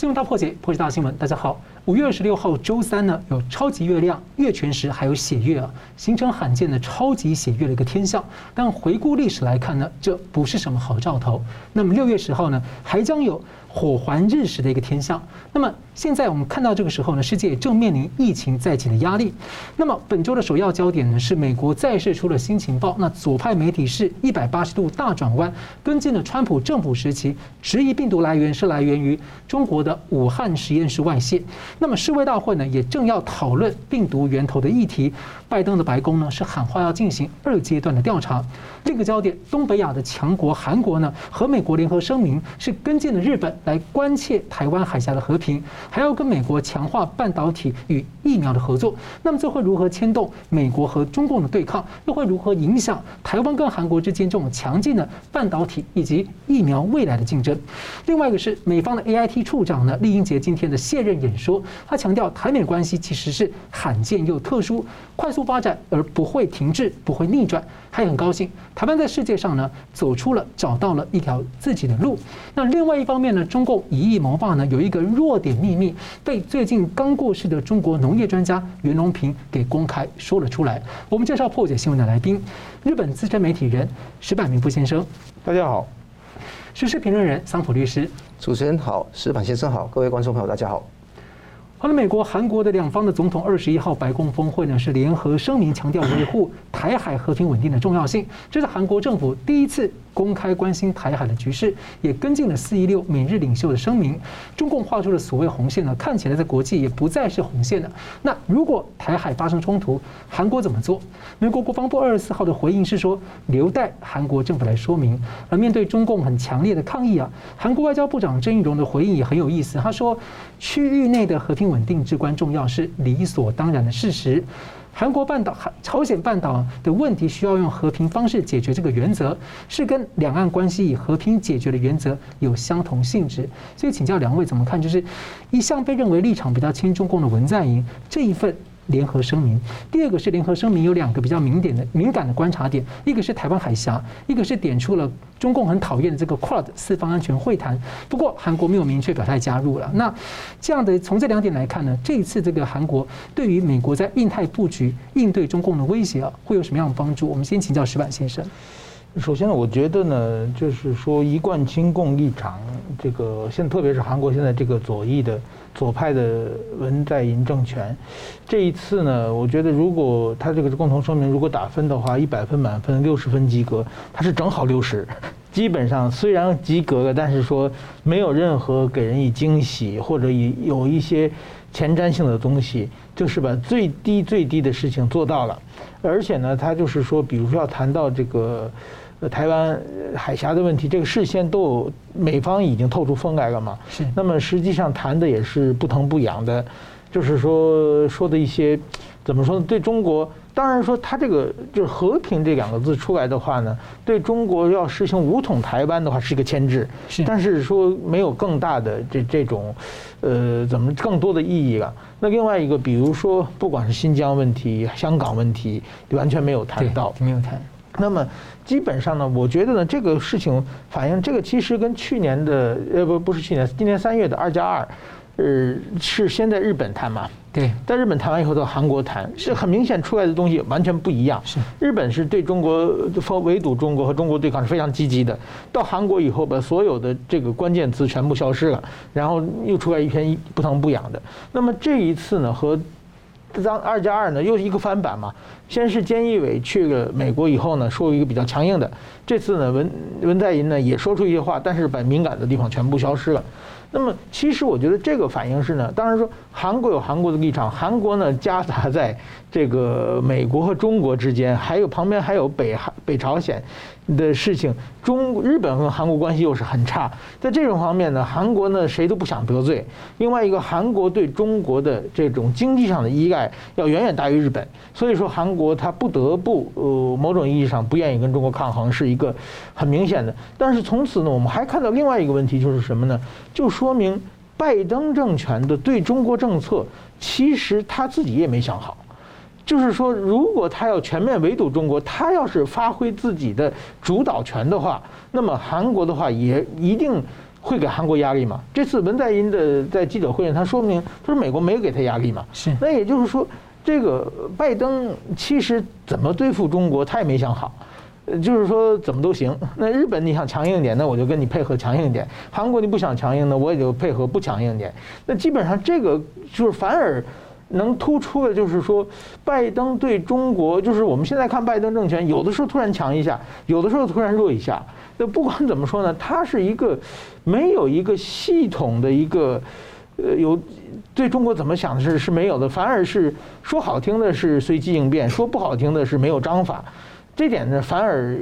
新闻大破解，破解大新闻。大家好，五月二十六号周三呢，有超级月亮、月全食，还有血月啊，形成罕见的超级血月的一个天象。但回顾历史来看呢，这不是什么好兆头。那么六月十号呢，还将有。火环日食的一个天象。那么现在我们看到这个时候呢，世界正面临疫情再起的压力。那么本周的首要焦点呢，是美国再释出了新情报。那左派媒体是一百八十度大转弯，跟进了川普政府时期，质疑病毒来源是来源于中国的武汉实验室外泄。那么世卫大会呢，也正要讨论病毒源头的议题。拜登的白宫呢，是喊话要进行二阶段的调查。这个焦点，东北亚的强国韩国呢，和美国联合声明，是跟进了日本。来关切台湾海峡的和平，还要跟美国强化半导体与疫苗的合作。那么这会如何牵动美国和中共的对抗？又会如何影响台湾跟韩国之间这种强劲的半导体以及疫苗未来的竞争？另外一个是美方的 AIT 处长呢，酈英杰今天的卸任演说，他强调台美关系其实是罕见又特殊，快速发展而不会停滞，不会逆转。他也很高兴，台湾在世界上呢走出了找到了一条自己的路。那另外一方面呢？中共以疫谋霸呢，有一个弱点秘密被最近刚过世的中国农业专家袁隆平给公开说了出来。我们介绍破解新闻的来宾，日本资深媒体人石板明夫先生，大家好；时事评论人桑普律师，主持人好，石板先生好，各位观众朋友大家好。好了，美国、韩国的两方的总统二十一号白宫峰会呢，是联合声明强调维护台海和平稳定的重要性，这是韩国政府第一次。公开关心台海的局势，也跟进了四一六美日领袖的声明。中共画出的所谓红线呢，看起来在国际也不再是红线了。那如果台海发生冲突，韩国怎么做？美国国防部二十四号的回应是说，留待韩国政府来说明。而面对中共很强烈的抗议啊，韩国外交部长郑义溶的回应也很有意思。他说，区域内的和平稳定至关重要，是理所当然的事实。韩国半岛、朝鲜半岛的问题需要用和平方式解决，这个原则是跟两岸关系以和平解决的原则有相同性质。所以请教两位怎么看？就是一向被认为立场比较亲中共的文在寅这一份。联合声明，第二个是联合声明有两个比较敏点的敏感的观察点，一个是台湾海峡，一个是点出了中共很讨厌的这个 QUAD 四方安全会谈。不过韩国没有明确表态加入了。那这样的从这两点来看呢，这一次这个韩国对于美国在印太布局应对中共的威胁啊，会有什么样的帮助？我们先请教石板先生。首先呢，我觉得呢，就是说一贯亲共立场，这个现特别是韩国现在这个左翼的左派的文在寅政权，这一次呢，我觉得如果他这个共同声明如果打分的话，一百分满分六十分及格，他是正好六十，基本上虽然及格了，但是说没有任何给人以惊喜或者以有一些前瞻性的东西，就是把最低最低的事情做到了，而且呢，他就是说，比如说要谈到这个。呃，台湾海峡的问题，这个事先都有美方已经透出风来了嘛？是。那么实际上谈的也是不疼不痒的，就是说说的一些怎么说呢？对中国，当然说他这个就是和平这两个字出来的话呢，对中国要实行武统台湾的话是一个牵制。是。但是说没有更大的这这种，呃，怎么更多的意义了？那另外一个，比如说不管是新疆问题、香港问题，完全没有谈到，没有谈。那么基本上呢，我觉得呢，这个事情反映这个其实跟去年的呃不不是去年，今年三月的二加二，呃是先在日本谈嘛？对，在日本谈完以后到韩国谈，是很明显出来的东西完全不一样。是日本是对中国围堵中国和中国对抗是非常积极的，到韩国以后把所有的这个关键词全部消失了，然后又出来一篇不疼不痒的。那么这一次呢和。这张二加二呢，又是一个翻版嘛。先是菅义伟去了美国以后呢，说一个比较强硬的。这次呢，文文在寅呢也说出一些话，但是把敏感的地方全部消失了。那么，其实我觉得这个反应是呢，当然说韩国有韩国的立场，韩国呢夹杂在这个美国和中国之间，还有旁边还有北韩、北朝鲜的事情，中日本和韩国关系又是很差，在这种方面呢，韩国呢谁都不想得罪。另外一个，韩国对中国的这种经济上的依赖要远远大于日本，所以说韩国他不得不呃某种意义上不愿意跟中国抗衡，是一个很明显的。但是从此呢，我们还看到另外一个问题就是什么呢？就说明拜登政权的对中国政策，其实他自己也没想好。就是说，如果他要全面围堵中国，他要是发挥自己的主导权的话，那么韩国的话也一定会给韩国压力嘛？这次文在寅的在记者会上，他说明他说美国没有给他压力嘛。是。那也就是说，这个拜登其实怎么对付中国，他也没想好。就是说怎么都行。那日本你想强硬一点，那我就跟你配合强硬一点。韩国你不想强硬，呢我也就配合不强硬一点。那基本上这个就是反而能突出的，就是说拜登对中国，就是我们现在看拜登政权，有的时候突然强一下，有的时候突然弱一下。那不管怎么说呢，他是一个没有一个系统的一个呃有对中国怎么想的是是没有的，反而是说好听的是随机应变，说不好听的是没有章法。这点呢，反而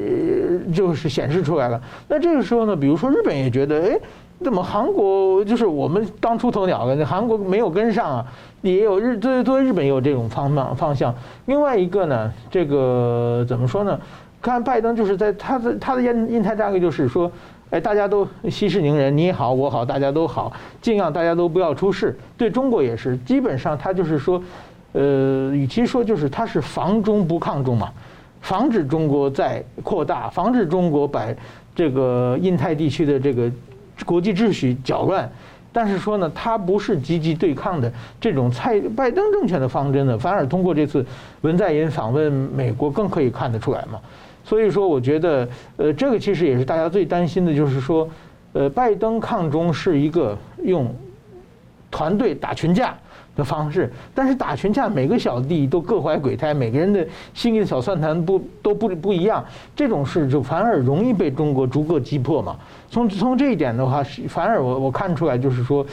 就是显示出来了。那这个时候呢，比如说日本也觉得，哎，怎么韩国就是我们当出头鸟了，那韩国没有跟上啊？也有日对对日本也有这种方方方向。另外一个呢，这个怎么说呢？看拜登就是在他的他的印印太战略就是说，哎，大家都息事宁人，你好我好大家都好，尽量大家都不要出事。对中国也是，基本上他就是说，呃，与其说就是他是防中不抗中嘛。防止中国再扩大，防止中国把这个印太地区的这个国际秩序搅乱，但是说呢，他不是积极对抗的这种蔡拜登政权的方针呢，反而通过这次文在寅访问美国更可以看得出来嘛。所以说，我觉得，呃，这个其实也是大家最担心的，就是说，呃，拜登抗中是一个用团队打群架。的方式，但是打群架，每个小弟都各怀鬼胎，每个人的心里的小算盘不都不不一样，这种事就反而容易被中国逐个击破嘛。从从这一点的话，反而我我看出来就是说，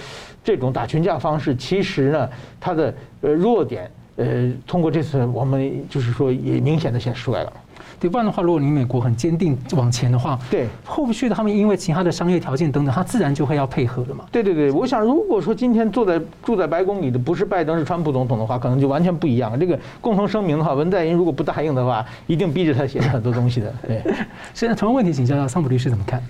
这种打群架方式其实呢，它的呃弱点，呃，通过这次我们就是说也明显的显示出来了。对，不然的话，如果你美国很坚定往前的话，对，后续的他们因为其他的商业条件等等，他自然就会要配合的嘛。对对对，我想如果说今天坐在住在白宫里的不是拜登，是川普总统的话，可能就完全不一样。这个共同声明的话，文在寅如果不答应的话，一定逼着他写很多东西的。对，现在同样问题请教一下桑普律师怎么看？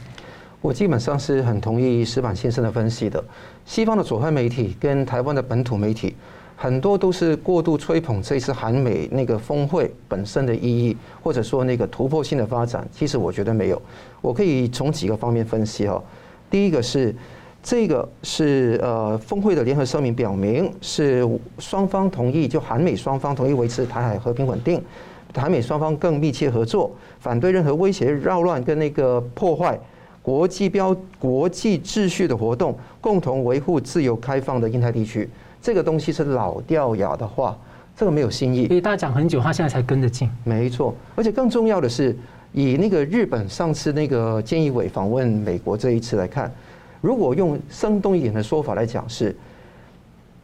我基本上是很同意石板先生的分析的。西方的左派媒体跟台湾的本土媒体。很多都是过度吹捧这次韩美那个峰会本身的意义，或者说那个突破性的发展，其实我觉得没有。我可以从几个方面分析哈。第一个是这个是呃峰会的联合声明表明是双方同意，就韩美双方同意维持台海和平稳定，韩美双方更密切合作，反对任何威胁、扰乱跟那个破坏国际标国际秩序的活动，共同维护自由开放的印太地区。这个东西是老掉牙的话，这个没有新意。所以大家讲很久，他现在才跟得进。没错，而且更重要的是，以那个日本上次那个菅义伟访问美国这一次来看，如果用生动一点的说法来讲是，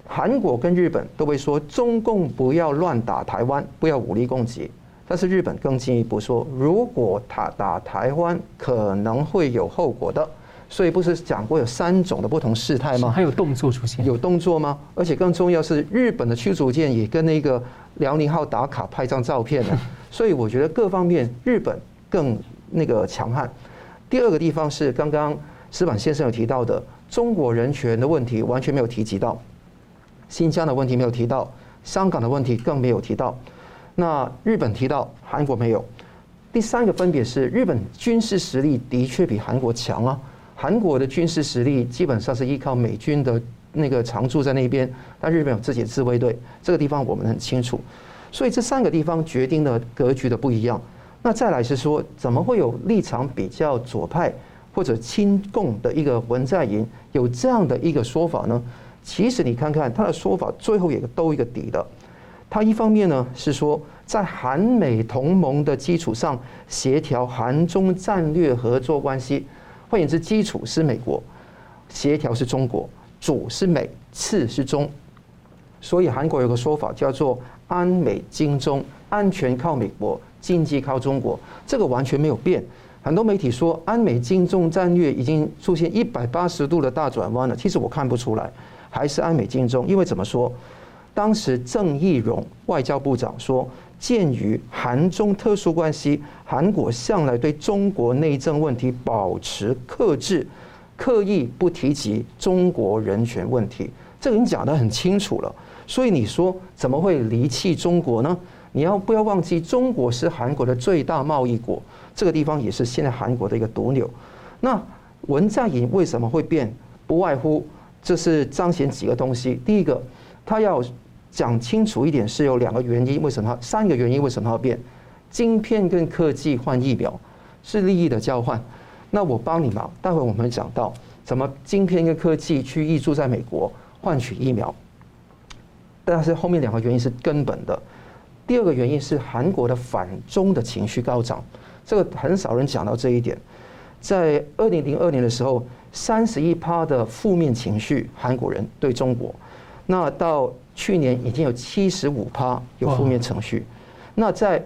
韩国跟日本都会说中共不要乱打台湾，不要武力攻击。但是日本更进一步说，如果他打台湾，可能会有后果的。所以不是讲过有三种的不同事态吗？还有动作出现，有动作吗？而且更重要是，日本的驱逐舰也跟那个辽宁号打卡拍张照片了。所以我觉得各方面日本更那个强悍。第二个地方是刚刚石板先生有提到的中国人权的问题，完全没有提及到新疆的问题没有提到，香港的问题更没有提到。那日本提到，韩国没有。第三个分别是日本军事实力的确比韩国强啊。韩国的军事实力基本上是依靠美军的那个常驻在那边，但日本有自己的自卫队，这个地方我们很清楚。所以这三个地方决定了格局的不一样。那再来是说，怎么会有立场比较左派或者亲共的一个文在寅有这样的一个说法呢？其实你看看他的说法，最后也都一个底的。他一方面呢是说，在韩美同盟的基础上协调韩中战略合作关系。换言之，基础是美国，协调是中国，主是美，次是中。所以韩国有个说法叫做“安美金中”，安全靠美国，经济靠中国，这个完全没有变。很多媒体说安美金中战略已经出现一百八十度的大转弯了，其实我看不出来，还是安美金中。因为怎么说？当时郑义溶外交部长说。鉴于韩中特殊关系，韩国向来对中国内政问题保持克制，刻意不提及中国人权问题。这个你讲得很清楚了。所以你说怎么会离弃中国呢？你要不要忘记，中国是韩国的最大贸易国，这个地方也是现在韩国的一个毒瘤。那文在寅为什么会变？不外乎这是彰显几个东西。第一个，他要讲清楚一点，是有两个原因，为什么？三个原因为什么要变？晶片跟科技换疫苗是利益的交换。那我帮你忙，待会我们讲到怎么晶片跟科技去挹注在美国换取疫苗。但是后面两个原因是根本的。第二个原因是韩国的反中的情绪高涨，这个很少人讲到这一点。在二零零二年的时候，三十一趴的负面情绪，韩国人对中国，那到去年已经有七十五趴有负面情绪。那在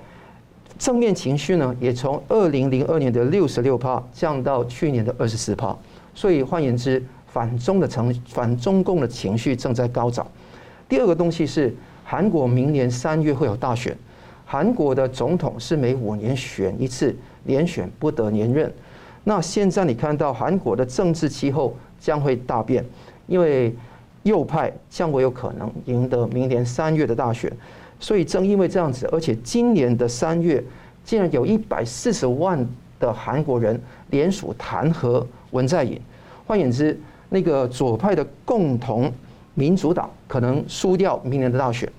正面情绪呢，也从二零零二年的六十六趴降到去年的二十四趴。所以换言之，反中的情反中共的情绪正在高涨。第二个东西是。韩国明年三月会有大选，韩国的总统是每五年选一次，连选不得连任。那现在你看到韩国的政治气候将会大变，因为右派将会有可能赢得明年三月的大选。所以正因为这样子，而且今年的三月竟然有一百四十万的韩国人联署弹劾文在寅。换言之，那个左派的共同。民主党可能输掉明年的大选，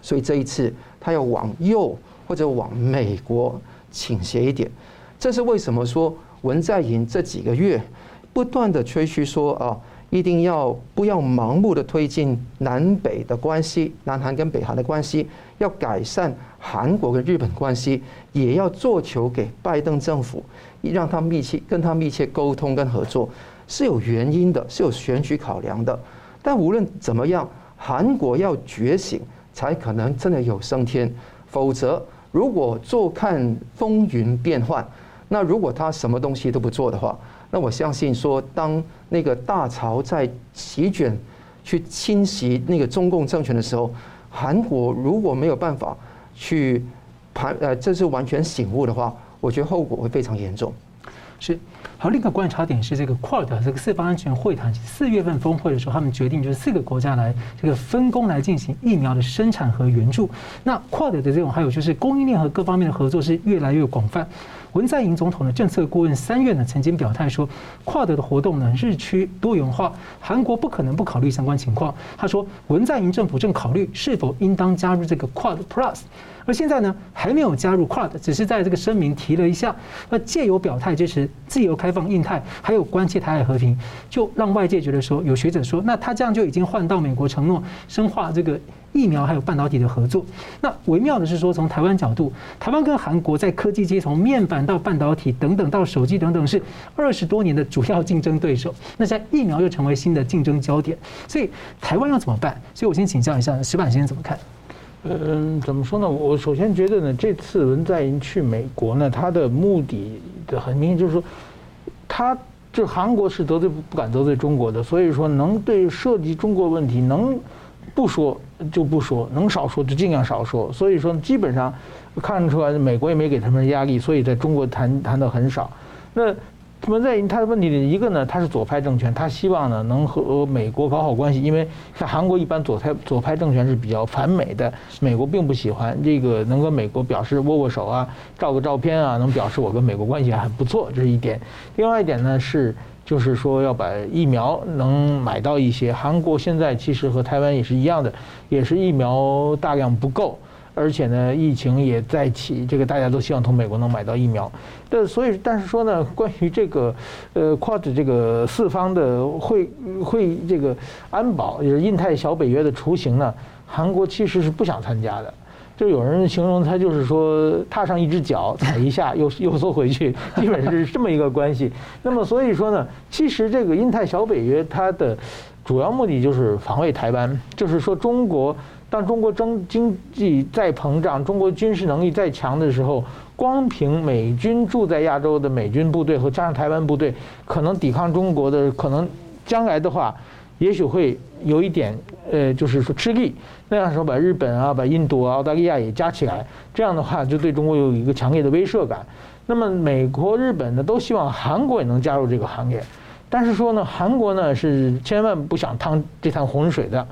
所以这一次他要往右或者往美国倾斜一点。这是为什么说文在寅这几个月不断的吹嘘说啊，一定要不要盲目的推进南北的关系，南韩跟北韩的关系，要改善韩国跟日本关系，也要做球给拜登政府，让他密切跟他密切沟通跟合作，是有原因的，是有选举考量的。但无论怎么样，韩国要觉醒，才可能真的有升天。否则，如果坐看风云变幻，那如果他什么东西都不做的话，那我相信说，当那个大潮在席卷、去侵袭那个中共政权的时候，韩国如果没有办法去盘呃，这是完全醒悟的话，我觉得后果会非常严重。是。好，另一个观察点是这个 QUAD 这个四方安全会谈四月份峰会的时候，他们决定就是四个国家来这个分工来进行疫苗的生产和援助。那 QUAD 的这种还有就是供应链和各方面的合作是越来越广泛。文在寅总统的政策顾问三月呢曾经表态说，QUAD 的活动呢日趋多元化，韩国不可能不考虑相关情况。他说，文在寅政府正考虑是否应当加入这个 QUAD Plus。而现在呢，还没有加入 QUAD，只是在这个声明提了一下，那借由表态支持自由开放印太，还有关切台海和平，就让外界觉得说，有学者说，那他这样就已经换到美国承诺深化这个疫苗还有半导体的合作。那微妙的是说，从台湾角度，台湾跟韩国在科技界从面板到半导体等等到手机等等是二十多年的主要竞争对手，那在疫苗又成为新的竞争焦点，所以台湾要怎么办？所以我先请教一下石板先生怎么看？嗯，怎么说呢？我首先觉得呢，这次文在寅去美国呢，他的目的的很明显，就是说，他就韩国是得罪不敢得罪中国的，所以说能对涉及中国问题能不说就不说，能少说就尽量少说。所以说基本上看出来，美国也没给他们压力，所以在中国谈谈的很少。那。文在寅他的问题的一个呢，他是左派政权，他希望呢能和美国搞好关系，因为在韩国一般左派左派政权是比较反美的，美国并不喜欢这个能跟美国表示握握手啊，照个照片啊，能表示我跟美国关系还不错，这是一点。另外一点呢是就是说要把疫苗能买到一些，韩国现在其实和台湾也是一样的，也是疫苗大量不够。而且呢，疫情也在起，这个大家都希望从美国能买到疫苗。但所以，但是说呢，关于这个呃，QUAD 这个四方的会会这个安保，也就是印太小北约的雏形呢，韩国其实是不想参加的。就有人形容他就是说，踏上一只脚踩一下，又又缩回去，基本是这么一个关系。那么所以说呢，其实这个印太小北约它的主要目的就是防卫台湾，就是说中国。当中国经经济再膨胀，中国军事能力再强的时候，光凭美军驻在亚洲的美军部队和加上台湾部队，可能抵抗中国的可能将来的话，也许会有一点呃，就是说吃力。那样时候把日本啊、把印度啊、澳大利亚也加起来，这样的话就对中国有一个强烈的威慑感。那么美国、日本呢，都希望韩国也能加入这个行列，但是说呢，韩国呢是千万不想趟这趟浑水的。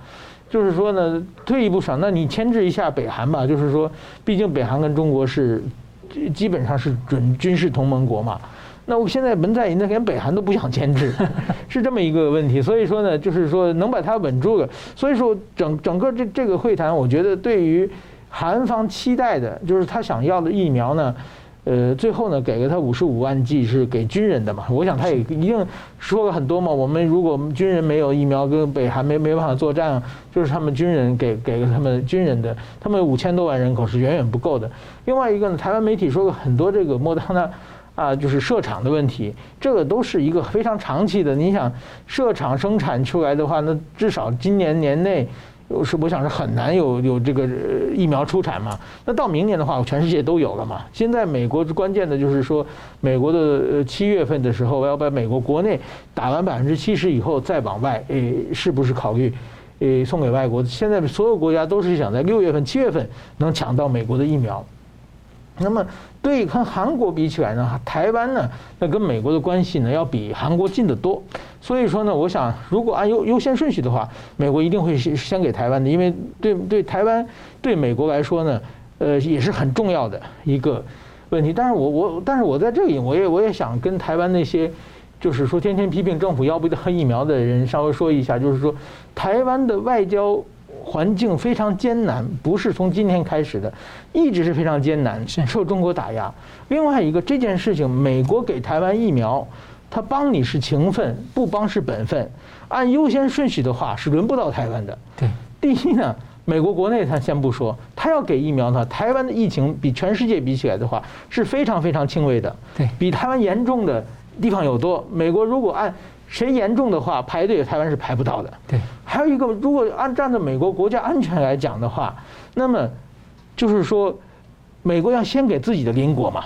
就是说呢，退一步想，那你牵制一下北韩吧。就是说，毕竟北韩跟中国是基本上是准军事同盟国嘛。那我现在文在寅呢，连北韩都不想牵制，是这么一个问题。所以说呢，就是说能把它稳住了。所以说整整个这这个会谈，我觉得对于韩方期待的，就是他想要的疫苗呢。呃，最后呢，给了他五十五万剂是给军人的嘛？我想他也一定说了很多嘛。我们如果军人没有疫苗，跟北韩没没办法作战，就是他们军人给给了他们军人的。他们五千多万人口是远远不够的。另外一个呢，台湾媒体说了很多这个莫德纳啊，就是设厂的问题，这个都是一个非常长期的。你想设厂生产出来的话，那至少今年年内。是，我想是很难有有这个疫苗出产嘛。那到明年的话，全世界都有了嘛。现在美国关键的就是说，美国的七月份的时候，要把美国国内打完百分之七十以后，再往外，诶，是不是考虑，诶，送给外国？现在所有国家都是想在六月份、七月份能抢到美国的疫苗。那么，对跟韩国比起来呢，台湾呢，那跟美国的关系呢，要比韩国近得多。所以说呢，我想如果按优优先顺序的话，美国一定会先先给台湾的，因为对对台湾对美国来说呢，呃，也是很重要的一个问题。但是我我但是我在这里，我也我也想跟台湾那些就是说天天批评政府要不得疫苗的人稍微说一下，就是说台湾的外交。环境非常艰难，不是从今天开始的，一直是非常艰难，受中国打压。另外一个这件事情，美国给台湾疫苗，他帮你是情分，不帮是本分。按优先顺序的话，是轮不到台湾的。对，第一呢，美国国内他先不说，他要给疫苗呢，台湾的疫情比全世界比起来的话，是非常非常轻微的。对，比台湾严重的地方有多。美国如果按谁严重的话，排队台湾是排不到的。对，还有一个，如果按站在美国国家安全来讲的话，那么就是说，美国要先给自己的邻国嘛，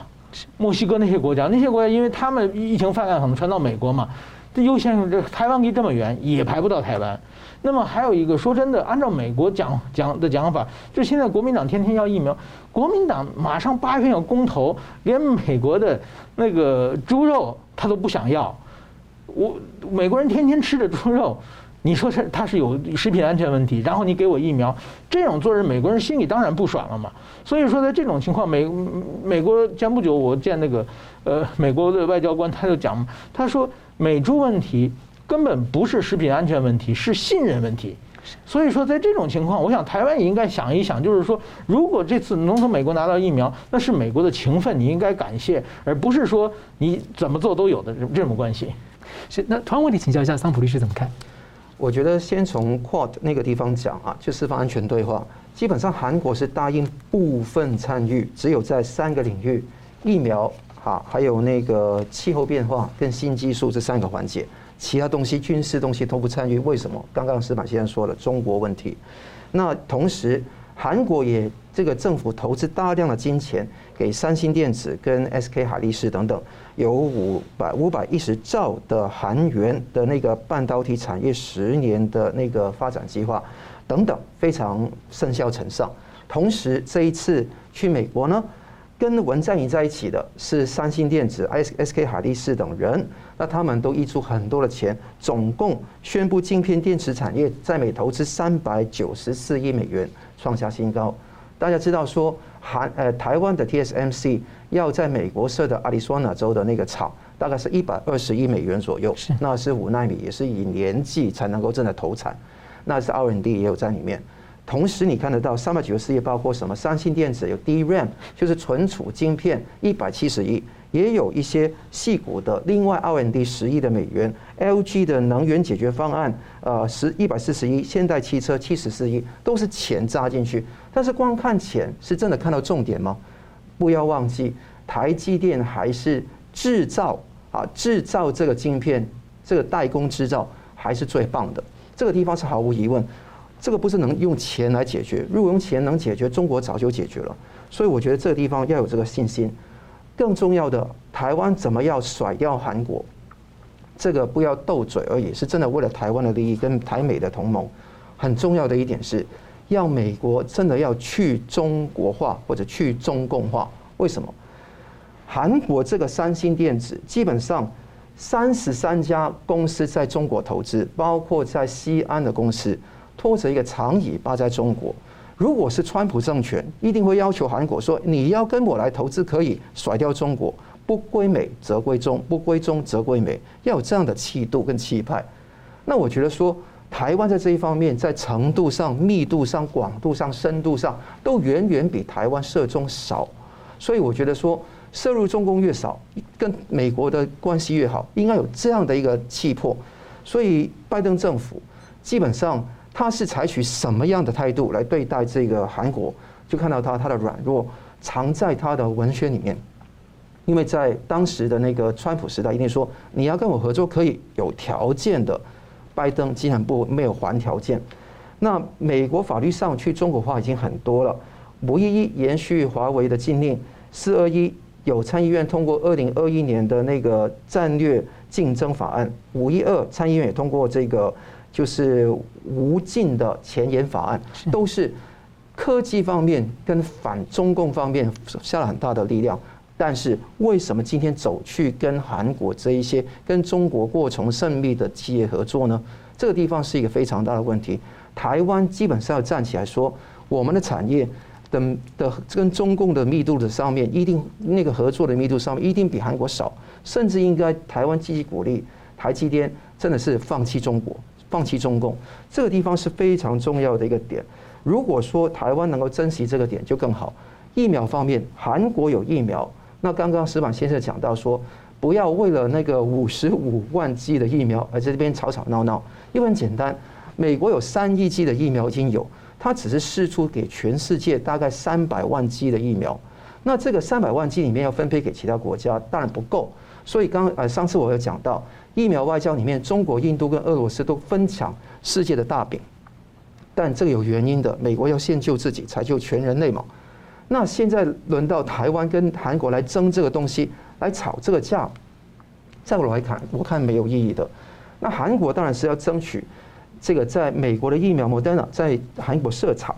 墨西哥那些国家，那些国家因为他们疫情泛滥可能传到美国嘛，这优先这台湾离这么远，也排不到台湾。那么还有一个，说真的，按照美国讲讲的讲法，就现在国民党天天要疫苗，国民党马上八月份要公投，连美国的那个猪肉他都不想要。我美国人天天吃着猪肉，你说他他是有食品安全问题，然后你给我疫苗，这种做人美国人心里当然不爽了嘛。所以说在这种情况，美美国前不久我见那个呃美国的外交官他就讲，他说美猪问题根本不是食品安全问题，是信任问题。所以说在这种情况，我想台湾也应该想一想，就是说如果这次能从美国拿到疫苗，那是美国的情分，你应该感谢，而不是说你怎么做都有的这种关系。是，那同样问题请教一下桑普律师怎么看？我觉得先从 Quad 那个地方讲啊，就四方安全对话，基本上韩国是答应部分参与，只有在三个领域，疫苗哈，还有那个气候变化跟新技术这三个环节，其他东西军事东西都不参与。为什么？刚刚司马先生说了中国问题，那同时韩国也这个政府投资大量的金钱给三星电子跟 SK 海力士等等。有五百五百一十兆的韩元的那个半导体产业十年的那个发展计划，等等，非常甚嚣尘上。同时，这一次去美国呢，跟文在寅在一起的是三星电子、SK 海力士等人，那他们都挹出很多的钱，总共宣布晶片电池产业在美投资三百九十四亿美元，创下新高。大家知道说。韩呃，台湾的 TSMC 要在美国设的阿利桑那州的那个厂，大概是一百二十亿美元左右，那是五纳米，也是以年计才能够正在投产，那是 R&D 也有在里面。同时你看得到三百九十四亿，包括什么？三星电子有 DRAM，就是存储晶片一百七十亿。也有一些细股的另外 R&D 十亿的美元，LG 的能源解决方案，呃，十一百四十亿，现代汽车七十四亿，都是钱扎进去。但是光看钱是真的看到重点吗？不要忘记，台积电还是制造啊，制造这个晶片，这个代工制造还是最棒的。这个地方是毫无疑问，这个不是能用钱来解决，如果用钱能解决，中国早就解决了。所以我觉得这个地方要有这个信心。更重要的，台湾怎么样甩掉韩国？这个不要斗嘴而已，是真的为了台湾的利益跟台美的同盟。很重要的一点是，要美国真的要去中国化或者去中共化。为什么？韩国这个三星电子基本上三十三家公司在中国投资，包括在西安的公司，拖着一个长尾巴在中国。如果是川普政权，一定会要求韩国说：“你要跟我来投资，可以甩掉中国，不归美则归中，不归中则归美，要有这样的气度跟气派。那我觉得说，台湾在这一方面，在程度上、密度上、广度上、深度上，都远远比台湾涉中少。所以我觉得说，涉入中共越少，跟美国的关系越好，应该有这样的一个气魄。所以拜登政府基本上他是采取什么样的态度来对待这个韩国，就看到他他的软弱藏在他的文宣里面。因为在当时的那个川普时代，一定说你要跟我合作可以有条件的。拜登竟然不没有还条件，那美国法律上去中国化已经很多了。五一一延续华为的禁令，四二一有参议院通过二零二一年的那个战略竞争法案，五一二参议院也通过这个就是无尽的前沿法案，都是科技方面跟反中共方面下了很大的力量。但是为什么今天走去跟韩国这一些跟中国过从甚密的企业合作呢？这个地方是一个非常大的问题。台湾基本上要站起来说，我们的产业的的跟中共的密度的上面，一定那个合作的密度上面一定比韩国少，甚至应该台湾积极鼓励台积电真的是放弃中国，放弃中共。这个地方是非常重要的一个点。如果说台湾能够珍惜这个点就更好。疫苗方面，韩国有疫苗。那刚刚石板先生讲到说，不要为了那个五十五 万剂的疫苗而在这边吵吵闹闹。因为很简单，美国有三亿剂的疫苗已经有，它只是试出给全世界大概三百万剂的疫苗。那这个三百万剂里面要分配给其他国家，当然不够。所以刚呃上次我有讲到，疫苗外交里面，中国、印度跟俄罗斯都分抢世界的大饼。但这个有原因的，美国要先救自己，才救全人类嘛。那现在轮到台湾跟韩国来争这个东西，来吵这个架，在我来看，我看没有意义的。那韩国当然是要争取这个在美国的疫苗 Moderna 在韩国设厂，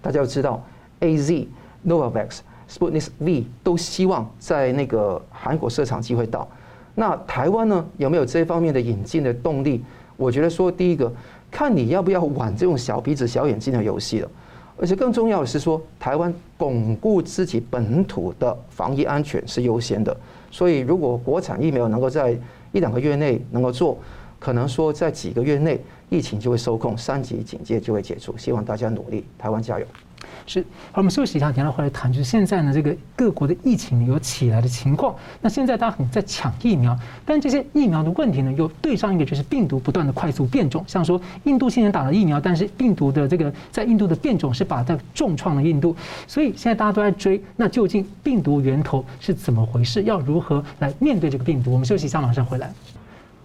大家要知道，AZ、Novavax、Sputnik V 都希望在那个韩国设厂机会到。那台湾呢，有没有这方面的引进的动力？我觉得说，第一个看你要不要玩这种小鼻子小眼睛的游戏了。而且更重要的是说，台湾巩固自己本土的防疫安全是优先的。所以，如果国产疫苗能够在一两个月内能够做，可能说在几个月内疫情就会收控，三级警戒就会解除。希望大家努力，台湾加油。是，好，我们休息一下，等下回来谈。就是现在呢，这个各国的疫情有起来的情况。那现在大家很在抢疫苗，但这些疫苗的问题呢，又对上一个就是病毒不断的快速变种。像说印度现在打了疫苗，但是病毒的这个在印度的变种是把它重创了印度。所以现在大家都在追，那究竟病毒源头是怎么回事？要如何来面对这个病毒？我们休息一下，马上回来。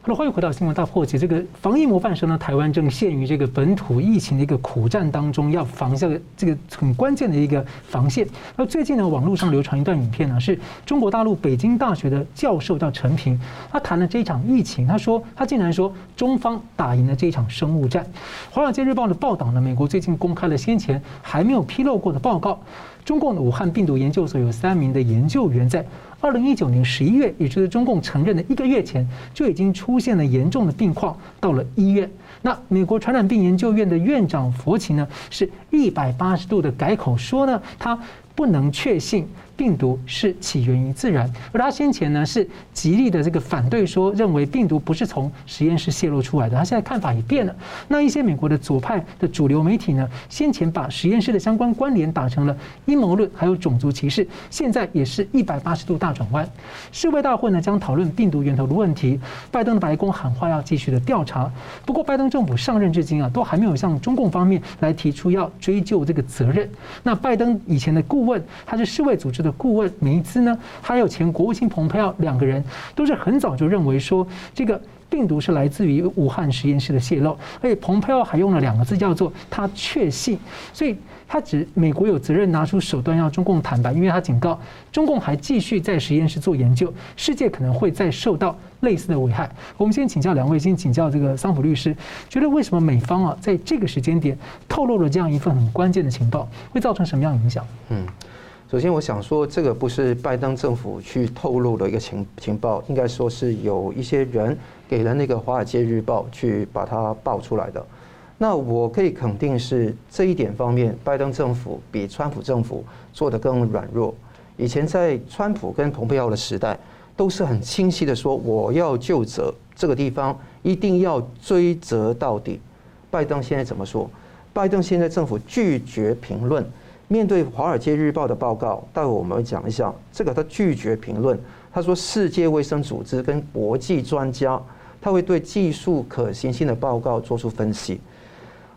好了，欢迎回到新闻大破解。这个防疫模范生呢，台湾正陷于这个本土疫情的一个苦战当中，要防下这个很关键的一个防线。那最近呢，网络上流传一段影片呢，是中国大陆北京大学的教授叫陈平，他谈了这一场疫情，他说他竟然说中方打赢了这一场生物战。《华尔街日报》的报道呢，美国最近公开了先前还没有披露过的报告。中共的武汉病毒研究所有三名的研究员，在二零一九年十一月，也就是中共承认的一个月前，就已经出现了严重的病况，到了医院。那美国传染病研究院的院长佛奇呢，是一百八十度的改口说呢，他不能确信。病毒是起源于自然，而他先前呢是极力的这个反对说，认为病毒不是从实验室泄露出来的。他现在看法也变了。那一些美国的左派的主流媒体呢，先前把实验室的相关关联打成了阴谋论，还有种族歧视，现在也是一百八十度大转弯。世卫大会呢将讨论病毒源头的问题。拜登的白宫喊话要继续的调查。不过拜登政府上任至今啊，都还没有向中共方面来提出要追究这个责任。那拜登以前的顾问，他是世卫组织的。顾问梅兹呢，还有前国务卿蓬佩奥两个人，都是很早就认为说，这个病毒是来自于武汉实验室的泄漏。而且蓬佩奥还用了两个字，叫做“他确信”。所以他指美国有责任拿出手段要中共坦白，因为他警告中共还继续在实验室做研究，世界可能会再受到类似的危害。我们先请教两位，先请教这个桑普律师，觉得为什么美方啊在这个时间点透露了这样一份很关键的情报，会造成什么样影响？嗯。首先，我想说，这个不是拜登政府去透露的一个情情报，应该说是有一些人给了那个《华尔街日报》去把它爆出来的。那我可以肯定是这一点方面，拜登政府比川普政府做得更软弱。以前在川普跟蓬佩奥的时代，都是很清晰的说，我要就责这个地方，一定要追责到底。拜登现在怎么说？拜登现在政府拒绝评论。面对《华尔街日报》的报告，待会我们会讲一下这个，他拒绝评论。他说，世界卫生组织跟国际专家，他会对技术可行性的报告做出分析。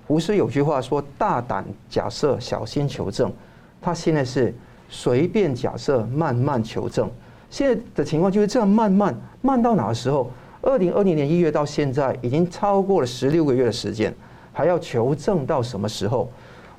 胡适有句话说：“大胆假设，小心求证。”他现在是随便假设，慢慢求证。现在的情况就是这样，慢慢慢到哪个时候？二零二零年一月到现在，已经超过了十六个月的时间，还要求证到什么时候？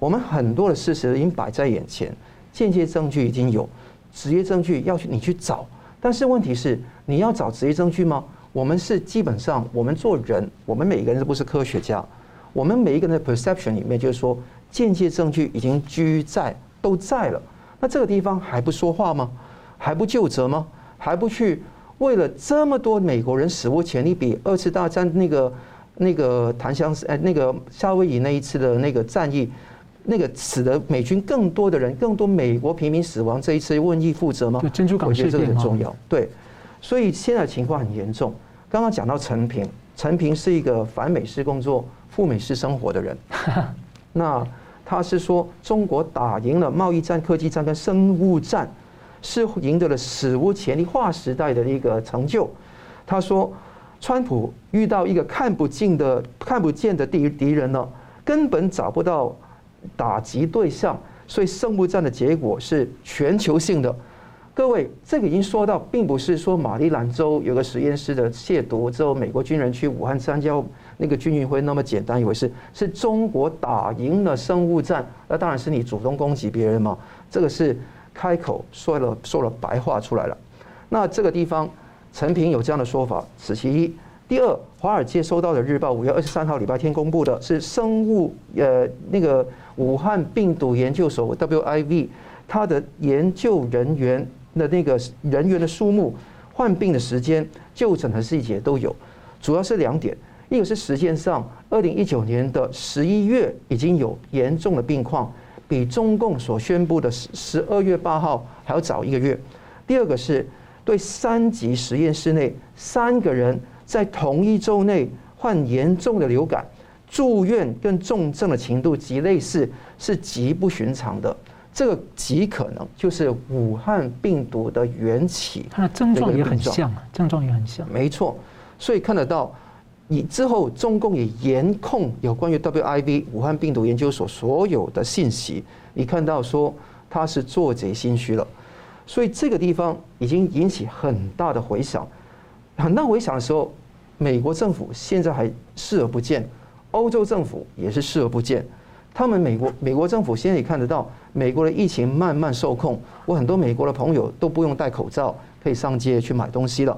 我们很多的事实已经摆在眼前，间接证据已经有，直接证据要去你去找，但是问题是你要找直接证据吗？我们是基本上我们做人，我们每一个人都不是科学家，我们每一个人的 perception 里面就是说间接证据已经居在都在了，那这个地方还不说话吗？还不就责吗？还不去为了这么多美国人史无前例，比二次大战那个那个檀香哎那个夏威夷那一次的那个战役。那个使得美军更多的人、更多美国平民死亡这一次瘟疫负责吗？珍珠港事件，我觉得这个很重要。对，所以现在情况很严重。刚刚讲到陈平，陈平是一个反美式工作、赴美式生活的人。那他是说，中国打赢了贸易战、科技战跟生物战，是赢得了史无前例划时代的一个成就。他说，川普遇到一个看不见的、看不见的敌敌人了，根本找不到。打击对象，所以生物战的结果是全球性的。各位，这个已经说到，并不是说马里兰州有个实验室的亵渎之后，美国军人去武汉参加那个军运会那么简单一回事。是中国打赢了生物战，那当然是你主动攻击别人嘛。这个是开口说了说了白话出来了。那这个地方，陈平有这样的说法，此其一。第二，华尔街收到的日报，五月二十三号礼拜天公布的是生物呃那个武汉病毒研究所 WIV，它的研究人员的那个人员的数目、患病的时间、就诊的细节都有，主要是两点，一个是时间上，二零一九年的十一月已经有严重的病况，比中共所宣布的十十二月八号还要早一个月；第二个是对三级实验室内三个人。在同一周内患严重的流感，住院跟重症的程度极类似，是极不寻常的。这个极可能就是武汉病毒的缘起。它的症状也很像，症状也很像。没错，所以看得到，你之后中共也严控有关于 WIV 武汉病毒研究所所有的信息。你看到说他是做贼心虚了，所以这个地方已经引起很大的回响。很大回响的时候，美国政府现在还视而不见，欧洲政府也是视而不见。他们美国美国政府现在也看得到，美国的疫情慢慢受控，我很多美国的朋友都不用戴口罩，可以上街去买东西了。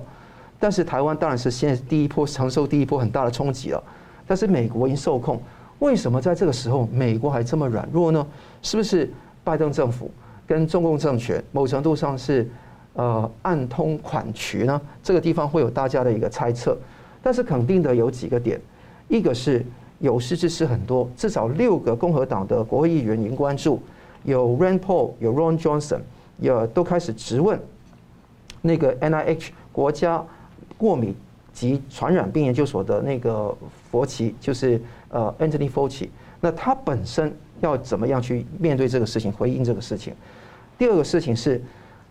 但是台湾当然是现在第一波承受第一波很大的冲击了。但是美国已经受控，为什么在这个时候美国还这么软弱呢？是不是拜登政府跟中共政权某程度上是？呃，暗通款曲呢，这个地方会有大家的一个猜测，但是肯定的有几个点，一个是有识之士很多，至少六个共和党的国会议员已经关注，有 Rand Paul，有 Ron Johnson，也都开始质问那个 NIH 国家过敏及传染病研究所的那个佛奇，就是呃 Anthony Fauci，那他本身要怎么样去面对这个事情，回应这个事情？第二个事情是。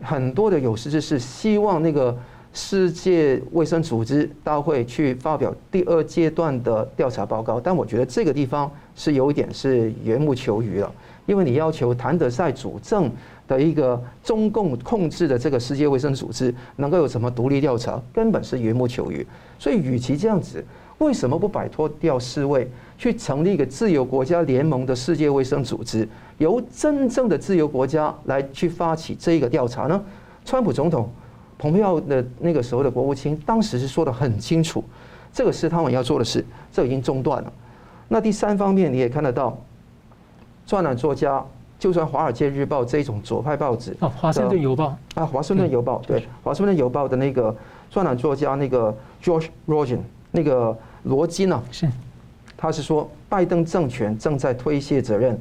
很多的有识之士希望那个世界卫生组织大会去发表第二阶段的调查报告，但我觉得这个地方是有一点是缘木求鱼了，因为你要求谭德塞主政的一个中共控制的这个世界卫生组织能够有什么独立调查，根本是缘木求鱼。所以，与其这样子，为什么不摆脱掉世卫，去成立一个自由国家联盟的世界卫生组织？由真正的自由国家来去发起这一个调查呢？川普总统、蓬佩奥的那个时候的国务卿当时是说的很清楚，这个是他们要做的事，这已经中断了。那第三方面你也看得到，专栏作家，就算《华尔街日报》这种左派报纸啊，《华盛顿邮报》啊，《华盛顿邮报》对，《华盛顿邮报》的那个专栏作家那个 George Rogan 那个罗金呢，是，他是说拜登政权正在推卸责任。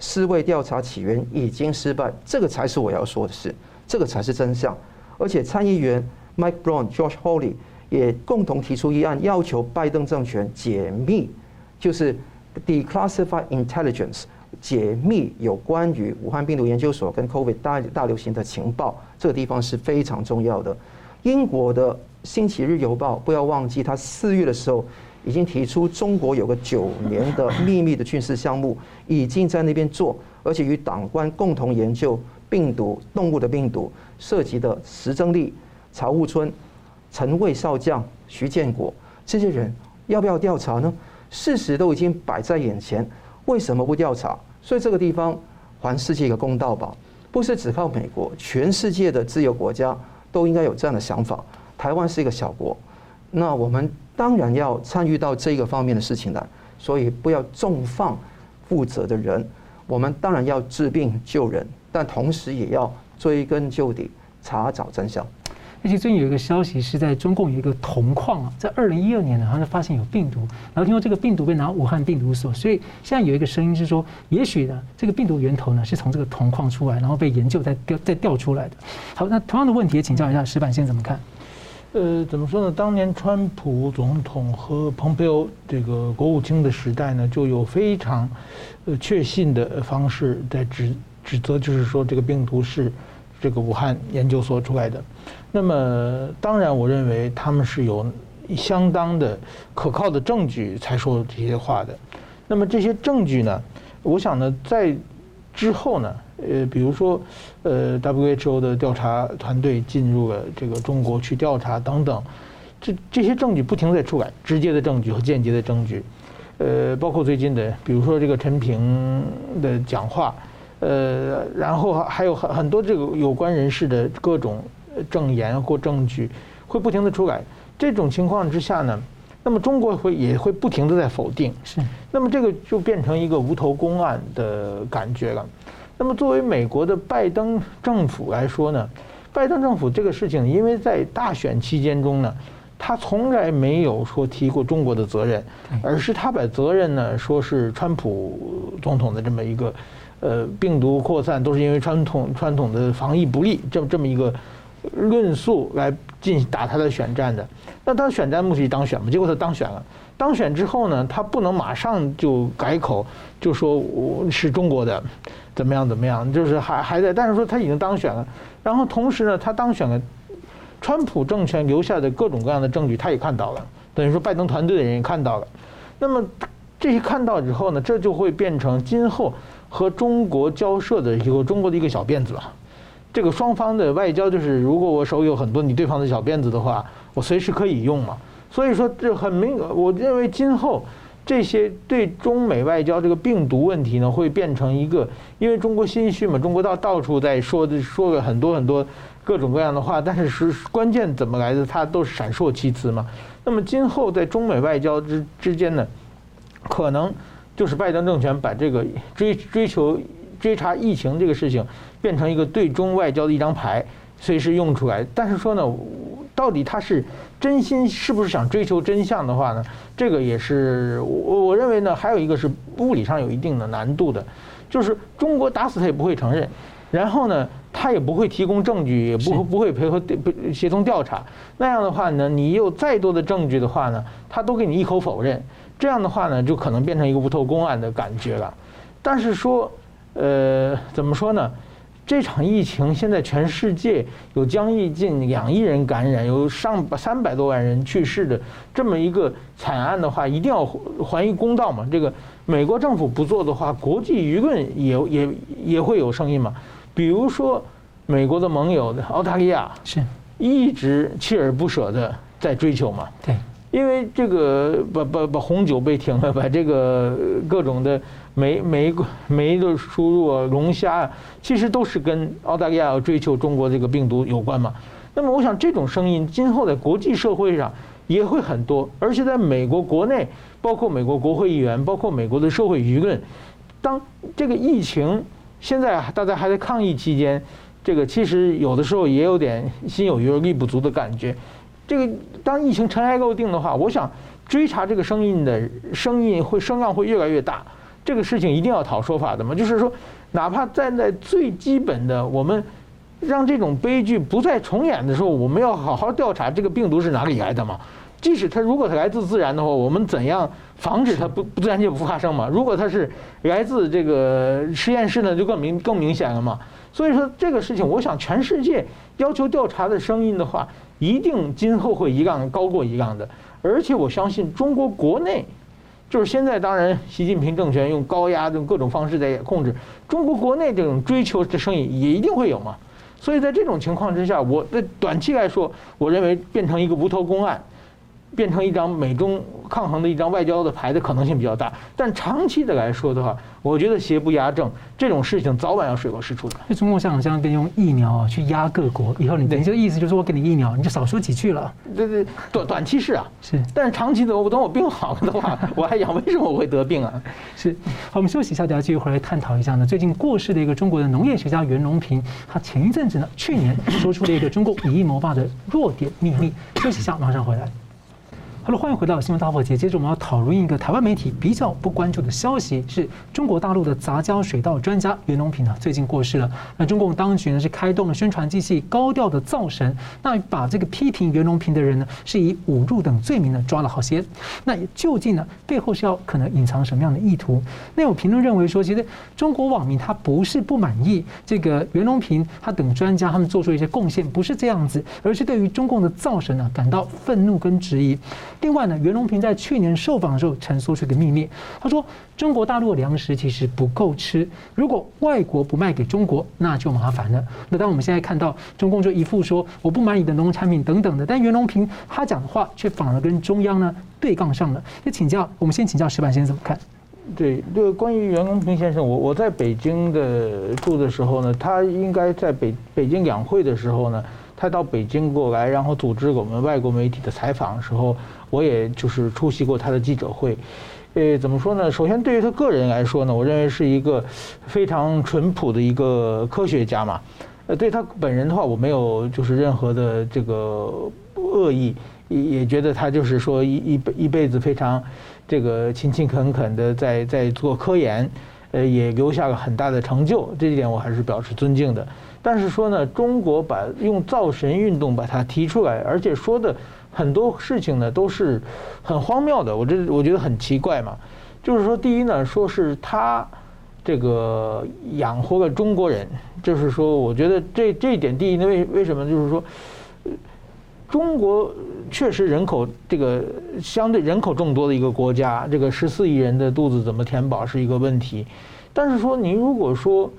世卫调查起源已经失败，这个才是我要说的事。这个才是真相。而且参议员 Mike Brown、Josh Hawley 也共同提出议案，要求拜登政权解密，就是 declassify intelligence，解密有关于武汉病毒研究所跟 COVID 大大流行的情报，这个地方是非常重要的。英国的《星期日邮报》不要忘记，他四月的时候已经提出，中国有个九年的秘密的军事项目，已经在那边做，而且与党官共同研究病毒、动物的病毒，涉及的石正丽、曹务春、陈卫少将、徐建国这些人，要不要调查呢？事实都已经摆在眼前，为什么不调查？所以这个地方还世界一个公道吧，不是只靠美国，全世界的自由国家都应该有这样的想法。台湾是一个小国，那我们当然要参与到这个方面的事情来，所以不要纵放负责的人。我们当然要治病救人，但同时也要追根究底，查找真相。而且最近有一个消息是在中共有一个铜矿啊，在二零一二年呢，好像发现有病毒，然后听说这个病毒被拿武汉病毒所，所以现在有一个声音是说，也许呢这个病毒源头呢是从这个铜矿出来，然后被研究再调再调出来的。好，那同样的问题也请教一下石板先怎么看？呃，怎么说呢？当年川普总统和蓬佩奥这个国务卿的时代呢，就有非常呃确信的方式在指指责，就是说这个病毒是这个武汉研究所出来的。那么，当然，我认为他们是有相当的可靠的证据才说这些话的。那么这些证据呢，我想呢，在之后呢，呃，比如说，呃，WHO 的调查团队进入了这个中国去调查等等，这这些证据不停在出来，直接的证据和间接的证据，呃，包括最近的，比如说这个陈平的讲话，呃，然后还有很很多这个有关人士的各种。证言或证据会不停的出来，这种情况之下呢，那么中国会也会不停的在否定，是，那么这个就变成一个无头公案的感觉了。那么作为美国的拜登政府来说呢，拜登政府这个事情，因为在大选期间中呢，他从来没有说提过中国的责任，而是他把责任呢说是川普总统的这么一个，呃，病毒扩散都是因为传统传统的防疫不力，这这么一个。论述来进行打他的选战的，那他选战目的当选嘛？结果他当选了。当选之后呢，他不能马上就改口，就说我是中国的，怎么样怎么样，就是还还在。但是说他已经当选了，然后同时呢，他当选了，川普政权留下的各种各样的证据，他也看到了，等于说拜登团队的人也看到了。那么这些看到之后呢，这就会变成今后和中国交涉的一个中国的一个小辫子了。这个双方的外交就是，如果我手有很多你对方的小辫子的话，我随时可以用嘛。所以说，这很明，我认为今后这些对中美外交这个病毒问题呢，会变成一个，因为中国心虚嘛，中国到到处在说的说了很多很多各种各样的话，但是是关键怎么来的，它都闪烁其词嘛。那么今后在中美外交之之间呢，可能就是拜登政权把这个追追求。追查疫情这个事情变成一个对中外交的一张牌，随时用出来。但是说呢，到底他是真心是不是想追求真相的话呢？这个也是我我认为呢，还有一个是物理上有一定的难度的，就是中国打死他也不会承认，然后呢，他也不会提供证据，也不不会配合协同调查。那样的话呢，你有再多的证据的话呢，他都给你一口否认。这样的话呢，就可能变成一个无头公案的感觉了。但是说。呃，怎么说呢？这场疫情现在全世界有将近两亿人感染，有上三百多万人去世的这么一个惨案的话，一定要还一公道嘛。这个美国政府不做的话，国际舆论也也也会有声音嘛。比如说，美国的盟友的澳大利亚是一直锲而不舍的在追求嘛。对，因为这个把把把红酒被停了，把这个各种的。煤煤煤的输入啊，龙虾啊，其实都是跟澳大利亚要追求中国这个病毒有关嘛。那么，我想这种声音今后在国际社会上也会很多，而且在美国国内，包括美国国会议员，包括美国的社会舆论，当这个疫情现在大家还在抗疫期间，这个其实有的时候也有点心有余而力不足的感觉。这个当疫情尘埃落定的话，我想追查这个声音的声音会声浪会越来越大。这个事情一定要讨说法的嘛，就是说，哪怕站在最基本的我们让这种悲剧不再重演的时候，我们要好好调查这个病毒是哪里来的嘛。即使它如果它来自自然的话，我们怎样防止它不不自然界不发生嘛？如果它是来自这个实验室呢，就更明更明显了嘛。所以说这个事情，我想全世界要求调查的声音的话，一定今后会一杠高过一杠的。而且我相信中国国内，就是现在当然习近平政权用高压用各种方式在控制中国国内这种追求的声音也一定会有嘛。所以在这种情况之下，我的短期来说，我认为变成一个无头公案。变成一张美中抗衡的一张外交的牌的可能性比较大，但长期的来说的话，我觉得邪不压正，这种事情早晚要水落石出的。那中共想这样跟用疫苗啊去压各国，以后你等于这个意思就是我给你疫苗，你就少说几句了。对对，短短期是啊，是，但是长期的，我等我病好了的话，我还想为什么我会得病啊？是。好，我们休息一下，等下继续回来探讨一下呢。最近过世的一个中国的农业学家袁隆平，他前一阵子呢，去年说出了一个中共以疫谋霸的弱点秘密。休息一下，马上回来。哈喽，欢迎回到新闻大破解。接着我们要讨论一个台湾媒体比较不关注的消息，是中国大陆的杂交水稻专家袁隆平呢最近过世了。那中共当局呢是开动了宣传机器，高调的造神，那把这个批评袁隆平的人呢是以侮辱等罪名呢抓了好些。那究竟呢背后是要可能隐藏什么样的意图？那有评论认为说，其实中国网民他不是不满意这个袁隆平他等专家他们做出一些贡献，不是这样子，而是对于中共的造神呢感到愤怒跟质疑。另外呢，袁隆平在去年受访的时候曾说出一个秘密，他说中国大陆的粮食其实不够吃，如果外国不卖给中国，那就麻烦了。那当我们现在看到中共就一副说我不买你的农产品等等的，但袁隆平他讲的话却反而跟中央呢对杠上了。就请教，我们先请教石板先生怎么看？对，就关于袁隆平先生，我我在北京的住的时候呢，他应该在北北京两会的时候呢，他到北京过来，然后组织我们外国媒体的采访的时候。我也就是出席过他的记者会，呃，怎么说呢？首先，对于他个人来说呢，我认为是一个非常淳朴的一个科学家嘛。呃，对他本人的话，我没有就是任何的这个恶意，也也觉得他就是说一一一辈子非常这个勤勤恳恳的在在做科研，呃，也留下了很大的成就，这一点我还是表示尊敬的。但是说呢，中国把用造神运动把它提出来，而且说的。很多事情呢都是很荒谬的，我这我觉得很奇怪嘛。就是说，第一呢，说是他这个养活了中国人，就是说，我觉得这这一点，第一呢，为为什么？就是说，中国确实人口这个相对人口众多的一个国家，这个十四亿人的肚子怎么填饱是一个问题。但是说，您如果说，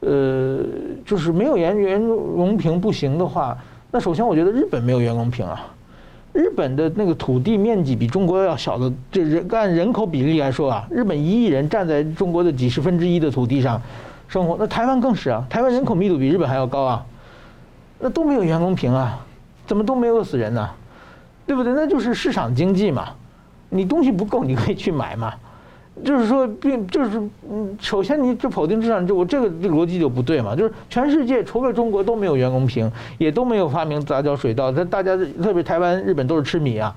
呃，就是没有袁袁隆平不行的话，那首先我觉得日本没有袁隆平啊。日本的那个土地面积比中国要小的，这人按人口比例来说啊，日本一亿人站在中国的几十分之一的土地上生活，那台湾更是啊，台湾人口密度比日本还要高啊，那都没有员工平啊，怎么都没饿死人呢？对不对？那就是市场经济嘛，你东西不够，你可以去买嘛。就是说，并就是嗯，首先你这否定市场，这我这个这逻辑就不对嘛。就是全世界除了中国都没有袁隆平，也都没有发明杂交水稻。这大家特别台湾、日本都是吃米啊，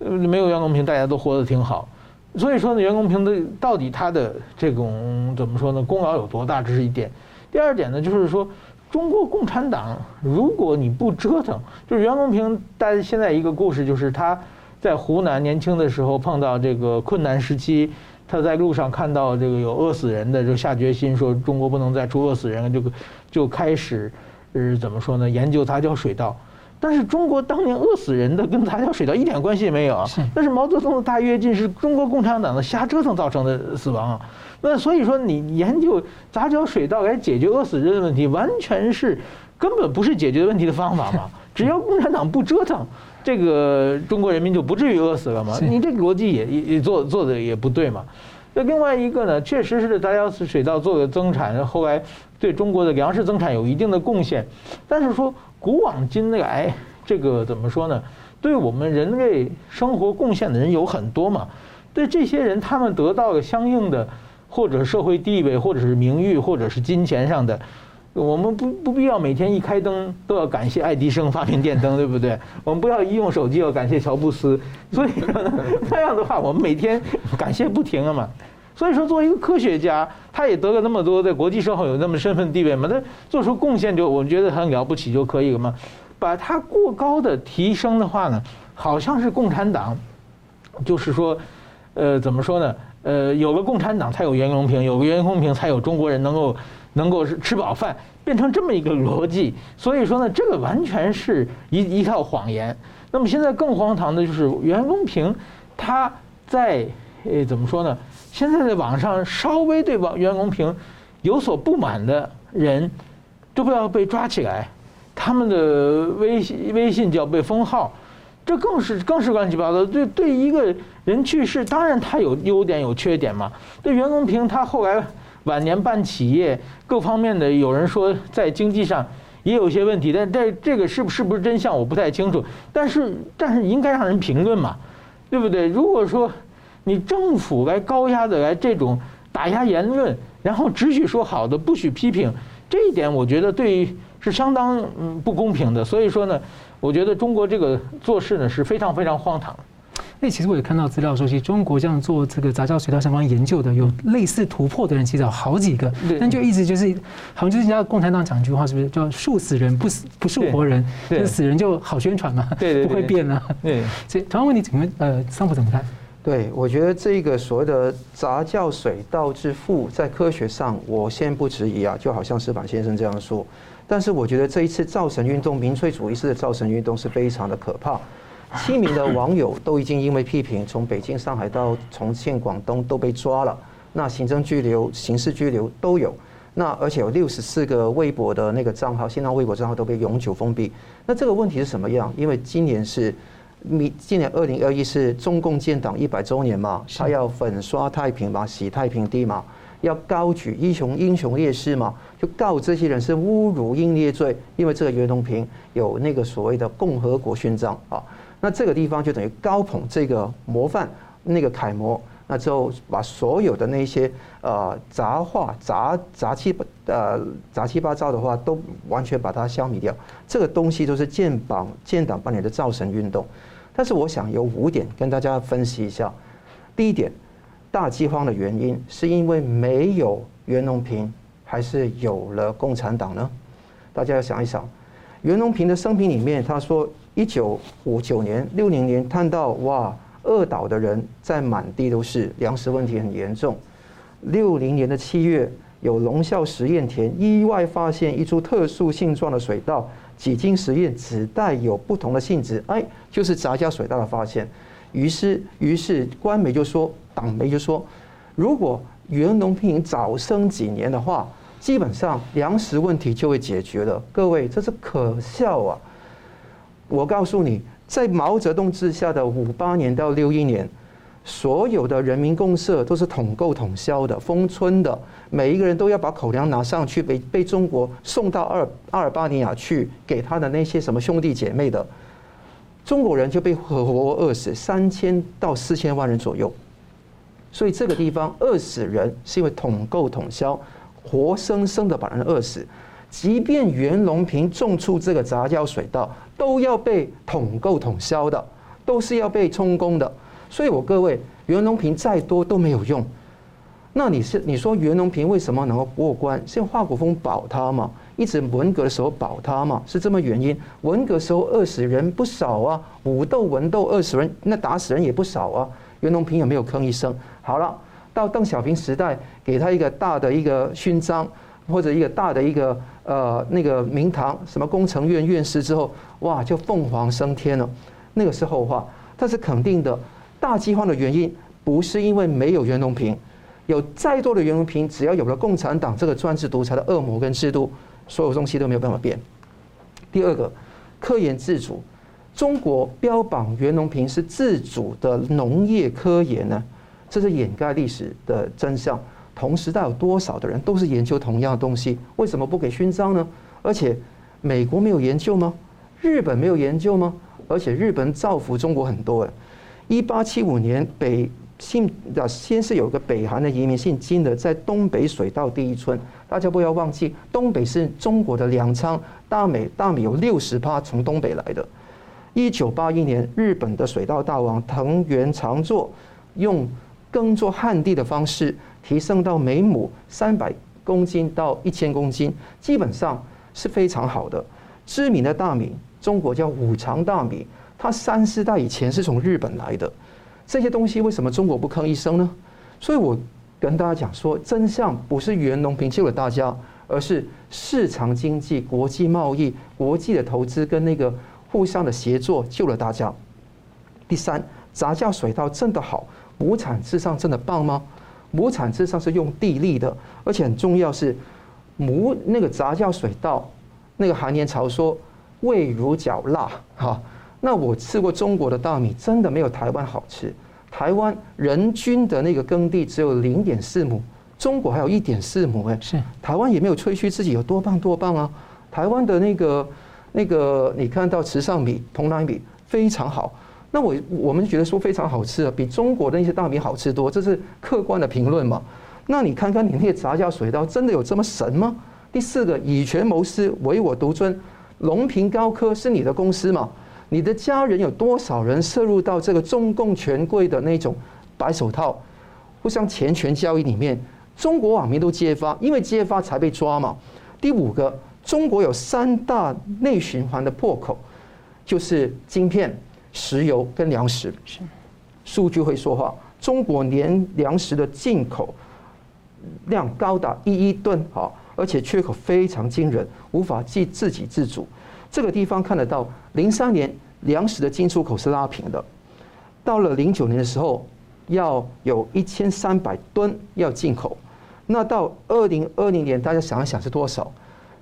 呃，没有袁隆平，大家都活得挺好。所以说呢，袁隆平的到底他的这种怎么说呢？功劳有多大？这是一点。第二点呢，就是说中国共产党，如果你不折腾，就是袁隆平，大家现在一个故事就是他在湖南年轻的时候碰到这个困难时期。他在路上看到这个有饿死人的，就下决心说中国不能再出饿死人了，就就开始，呃，怎么说呢？研究杂交水稻。但是中国当年饿死人的跟杂交水稻一点关系也没有啊。但是毛泽东的大跃进，是中国共产党的瞎折腾造成的死亡啊。那所以说，你研究杂交水稻来解决饿死人的问题，完全是根本不是解决问题的方法嘛。只要共产党不折腾。这个中国人民就不至于饿死了吗？你这个逻辑也也也做做的也不对嘛。那另外一个呢，确实是杂交水稻做的增产，后来对中国的粮食增产有一定的贡献。但是说古往今来，这个怎么说呢？对我们人类生活贡献的人有很多嘛。对这些人，他们得到了相应的，或者社会地位，或者是名誉，或者是金钱上的。我们不不必要每天一开灯都要感谢爱迪生发明电灯，对不对？我们不要一用手机要感谢乔布斯，所以说呢，那样的话我们每天感谢不停了嘛。所以说，作为一个科学家，他也得了那么多在国际社会有那么身份地位嘛，他做出贡献就我们觉得很了不起就可以了嘛。把他过高的提升的话呢，好像是共产党，就是说，呃，怎么说呢？呃，有个共产党才有袁隆平，有个袁隆平才有中国人能够能够是吃饱饭，变成这么一个逻辑。所以说呢，这个完全是一一套谎言。那么现在更荒唐的就是袁隆平，他在呃怎么说呢？现在在网上稍微对王袁隆平有所不满的人，都不要被抓起来，他们的微信微信就要被封号。这更是更是乱七八糟。对对，一个人去世，当然他有优点有缺点嘛。对袁隆平，他后来晚年办企业，各方面的有人说在经济上也有些问题，但这这个是不是不是真相，我不太清楚。但是但是应该让人评论嘛，对不对？如果说你政府来高压的来这种打压言论，然后只许说好的，不许批评，这一点我觉得对于是相当嗯不公平的。所以说呢。我觉得中国这个做事呢是非常非常荒唐。那其实我也看到资料说，其实中国这样做这个杂交水稻相关研究的，有类似突破的人，其实有好几个。但就一直就是，好像就是人家共产党讲一句话，是不是叫“树死人不死不树活人”？就是死人就好宣传嘛，不会变啊。对，所以同样问题，怎么呃，桑普怎么看？对，我觉得这个所谓的杂交水稻之父，在科学上我先不质疑啊，就好像施板先生这样说。但是我觉得这一次造神运动，民粹主义式的造神运动是非常的可怕。七名的网友都已经因为批评，从北京、上海到重庆、广东都被抓了，那行政拘留、刑事拘留都有。那而且有六十四个微博的那个账号，新浪微博账号都被永久封闭。那这个问题是什么样？因为今年是，今年二零二一是中共建党一百周年嘛，他要粉刷太平嘛，洗太平地嘛。要高举英雄英雄烈士嘛，就告这些人是侮辱英烈罪，因为这个袁隆平有那个所谓的共和国勋章啊，那这个地方就等于高捧这个模范那个楷模，那之后把所有的那些呃杂话杂杂七呃杂七八糟的话都完全把它消灭掉，这个东西都是建党建党八年的造神运动，但是我想有五点跟大家分析一下，第一点。大饥荒的原因是因为没有袁隆平，还是有了共产党呢？大家要想一想，袁隆平的生平里面，他说，一九五九年、六零年看到哇，饿倒的人在满地都是，粮食问题很严重。六零年的七月，有农校实验田意外发现一株特殊性状的水稻，几经实验只带有不同的性质，哎，就是杂交水稻的发现。于是，于是官媒就说。党媒就说，如果袁隆平早生几年的话，基本上粮食问题就会解决了。各位，这是可笑啊！我告诉你，在毛泽东治下的五八年到六一年，所有的人民公社都是统购统销的，封村的，每一个人都要把口粮拿上去，被被中国送到阿尔阿尔巴尼亚去给他的那些什么兄弟姐妹的，中国人就被活活饿死三千到四千万人左右。所以这个地方饿死人是因为统购统销，活生生的把人饿死。即便袁隆平种出这个杂交水稻，都要被统购统销的，都是要被充公的。所以我各位，袁隆平再多都没有用。那你是你说袁隆平为什么能够过关？是华国锋保他嘛？一直文革的时候保他嘛？是这么原因？文革时候饿死人不少啊，武斗文斗饿死人，那打死人也不少啊。袁隆平有没有吭一声？好了，到邓小平时代，给他一个大的一个勋章，或者一个大的一个呃那个名堂，什么工程院院士之后，哇，就凤凰升天了。那个是后话，但是肯定的，大饥荒的原因不是因为没有袁隆平，有再多的袁隆平，只要有了共产党这个专制独裁的恶魔跟制度，所有东西都没有办法变。第二个，科研自主。中国标榜袁隆平是自主的农业科研呢，这是掩盖历史的真相。同时代有多少的人都是研究同样的东西，为什么不给勋章呢？而且美国没有研究吗？日本没有研究吗？而且日本造福中国很多诶。一八七五年北姓的先是有个北韩的移民姓金的，在东北水稻第一村，大家不要忘记，东北是中国的粮仓，大美大米有六十趴从东北来的。一九八一年，日本的水稻大王藤原长作用耕作旱地的方式提升到每亩三百公斤到一千公斤，基本上是非常好的。知名的大米，中国叫五常大米，它三四代以前是从日本来的。这些东西为什么中国不吭一声呢？所以我跟大家讲说，真相不是袁隆平救了大家，而是市场经济、国际贸易、国际的投资跟那个互相的协作救了大家。第三，杂交水稻真的好，亩产至上真的棒吗？亩产至上是用地力的，而且很重要是亩那个杂交水稻，那个韩延朝说味如嚼蜡哈。那我吃过中国的大米，真的没有台湾好吃。台湾人均的那个耕地只有零点四亩，中国还有一点四亩哎。是。台湾也没有吹嘘自己有多棒多棒啊。台湾的那个那个，你看到池上米、蓬莱米非常好。那我我们觉得说非常好吃啊，比中国的那些大米好吃多，这是客观的评论嘛。那你看看你那些杂交水稻，真的有这么神吗？第四个，以权谋私，唯我独尊。隆平高科是你的公司吗？你的家人有多少人涉入到这个中共权贵的那种白手套，互相钱权交易里面？中国网民都揭发，因为揭发才被抓嘛。第五个，中国有三大内循环的破口，就是晶片、石油跟粮食。数据会说话，中国年粮食的进口量高达一亿吨，好，而且缺口非常惊人，无法自自给自足。这个地方看得到，零三年粮食的进出口是拉平的，到了零九年的时候，要有一千三百吨要进口，那到二零二零年，大家想一想是多少？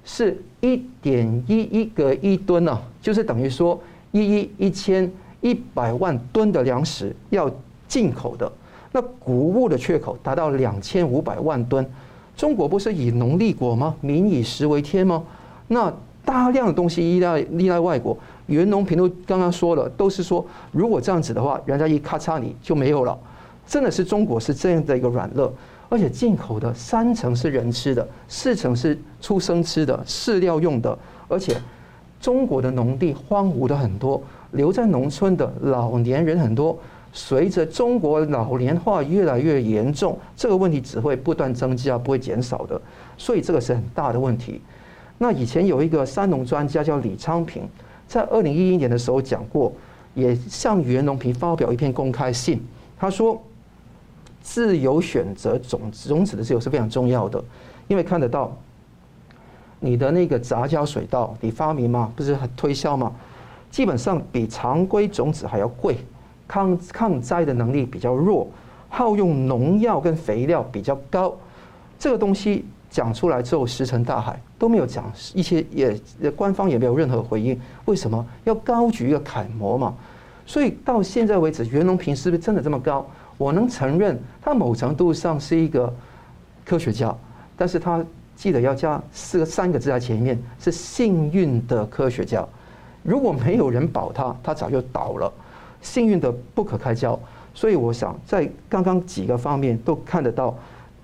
是一点一一个亿吨呢，就是等于说一亿一千一百万吨的粮食要进口的，那谷物的缺口达到两千五百万吨。中国不是以农立国吗？民以食为天吗？那大量的东西依赖依赖外国，袁隆平都刚刚说了，都是说如果这样子的话，人家一咔嚓你就没有了。真的是中国是这样的一个软肋，而且进口的三成是人吃的，四成是畜生吃的，饲料用的，而且中国的农地荒芜的很多，留在农村的老年人很多。随着中国老年化越来越严重，这个问题只会不断增加，不会减少的。所以这个是很大的问题。那以前有一个三农专家叫李昌平，在二零一一年的时候讲过，也向袁隆平发表一篇公开信。他说：“自由选择种子种子的自由是非常重要的，因为看得到你的那个杂交水稻，你发明嘛，不是很推销吗？基本上比常规种子还要贵，抗抗灾的能力比较弱，耗用农药跟肥料比较高，这个东西。”讲出来之后石沉大海，都没有讲一些，也官方也没有任何回应。为什么要高举一个楷模嘛？所以到现在为止，袁隆平是不是真的这么高？我能承认他某程度上是一个科学家，但是他记得要加四个三个字在前面，是幸运的科学家。如果没有人保他，他早就倒了。幸运的不可开交。所以我想在刚刚几个方面都看得到。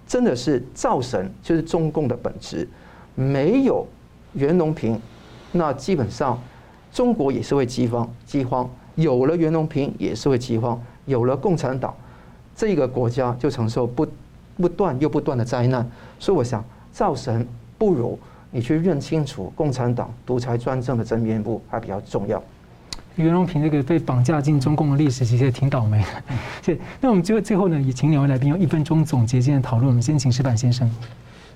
真的是造神，就是中共的本质。没有袁隆平，那基本上中国也是会饥荒。饥荒有了袁隆平，也是会饥荒。有了共产党，这个国家就承受不不断又不断的灾难。所以我想，造神不如你去认清楚共产党独裁专政的真面目，还比较重要。袁隆平这个被绑架进中共的历史，其实也挺倒霉的。谢谢。那我们最最后呢，也请两位来宾用一分钟总结今天的讨论。我们先请石板先生。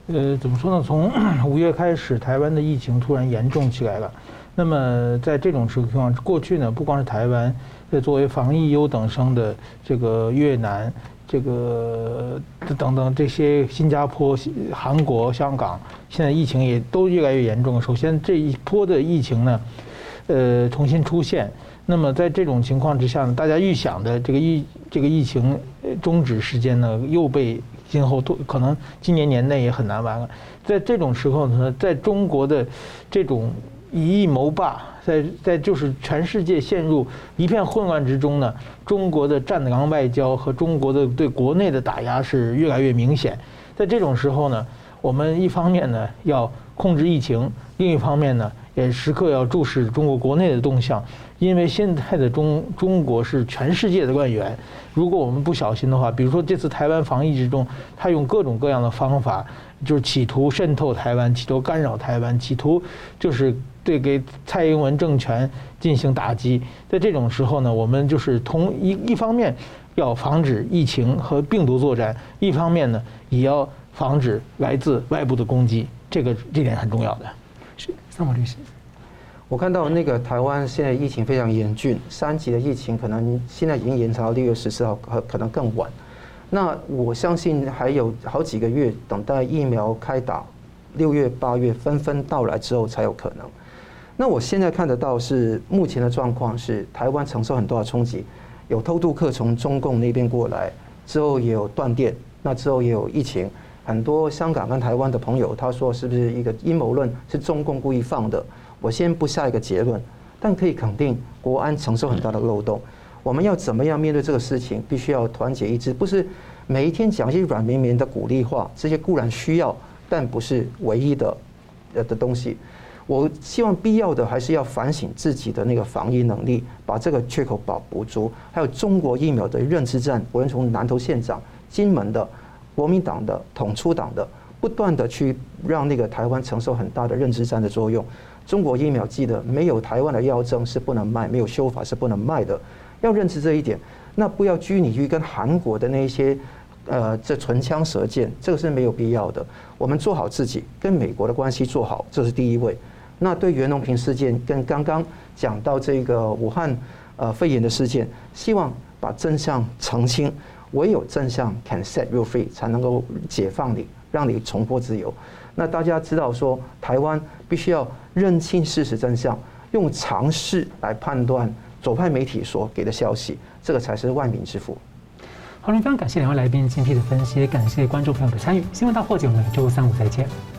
呃，怎么说呢？从五月开始，台湾的疫情突然严重起来了。那么在这种情况，过去呢，不光是台湾，在作为防疫优等生的这个越南、这个等等这些新加坡、韩国、香港，现在疫情也都越来越严重。首先这一波的疫情呢。呃，重新出现。那么在这种情况之下呢，大家预想的这个疫这个疫情终止时间呢，又被今后都可能今年年内也很难完了。在这种时候呢，在中国的这种以疫谋霸，在在就是全世界陷入一片混乱之中呢，中国的战狼外交和中国的对国内的打压是越来越明显。在这种时候呢，我们一方面呢要控制疫情，另一方面呢。也时刻要注视中国国内的动向，因为现在的中中国是全世界的官员，如果我们不小心的话，比如说这次台湾防疫之中，他用各种各样的方法，就是企图渗透台湾，企图干扰台湾，企图就是对给蔡英文政权进行打击。在这种时候呢，我们就是同一一方面要防止疫情和病毒作战，一方面呢也要防止来自外部的攻击，这个这点很重要的。是，三毛律师，我看到那个台湾现在疫情非常严峻，三级的疫情可能现在已经延长到六月十四号，可可能更晚。那我相信还有好几个月等待疫苗开打，六月八月纷纷到来之后才有可能。那我现在看得到是目前的状况是台湾承受很多的冲击，有偷渡客从中共那边过来，之后也有断电，那之后也有疫情。很多香港跟台湾的朋友，他说是不是一个阴谋论，是中共故意放的？我先不下一个结论，但可以肯定，国安承受很大的漏洞。我们要怎么样面对这个事情？必须要团结一致，不是每一天讲一些软绵绵的鼓励话，这些固然需要，但不是唯一的呃的东西。我希望必要的还是要反省自己的那个防疫能力，把这个缺口保补足。还有中国疫苗的认知战，我们从南投县长、金门的。国民党的统促党的不断的去让那个台湾承受很大的认知战的作用。中国疫苗记得没有台湾的药证是不能卖，没有修法是不能卖的。要认知这一点，那不要拘泥于跟韩国的那一些呃这唇枪舌剑，这个是没有必要的。我们做好自己，跟美国的关系做好，这是第一位。那对袁隆平事件跟刚刚讲到这个武汉呃肺炎的事件，希望把真相澄清。唯有真相 can set you free，才能够解放你，让你重获自由。那大家知道说，台湾必须要认清事实真相，用常识来判断左派媒体所给的消息，这个才是万民之福。好了，非常感谢两位来宾精辟的分析，感谢观众朋友的参与。新闻大破解，我们每周三五再见。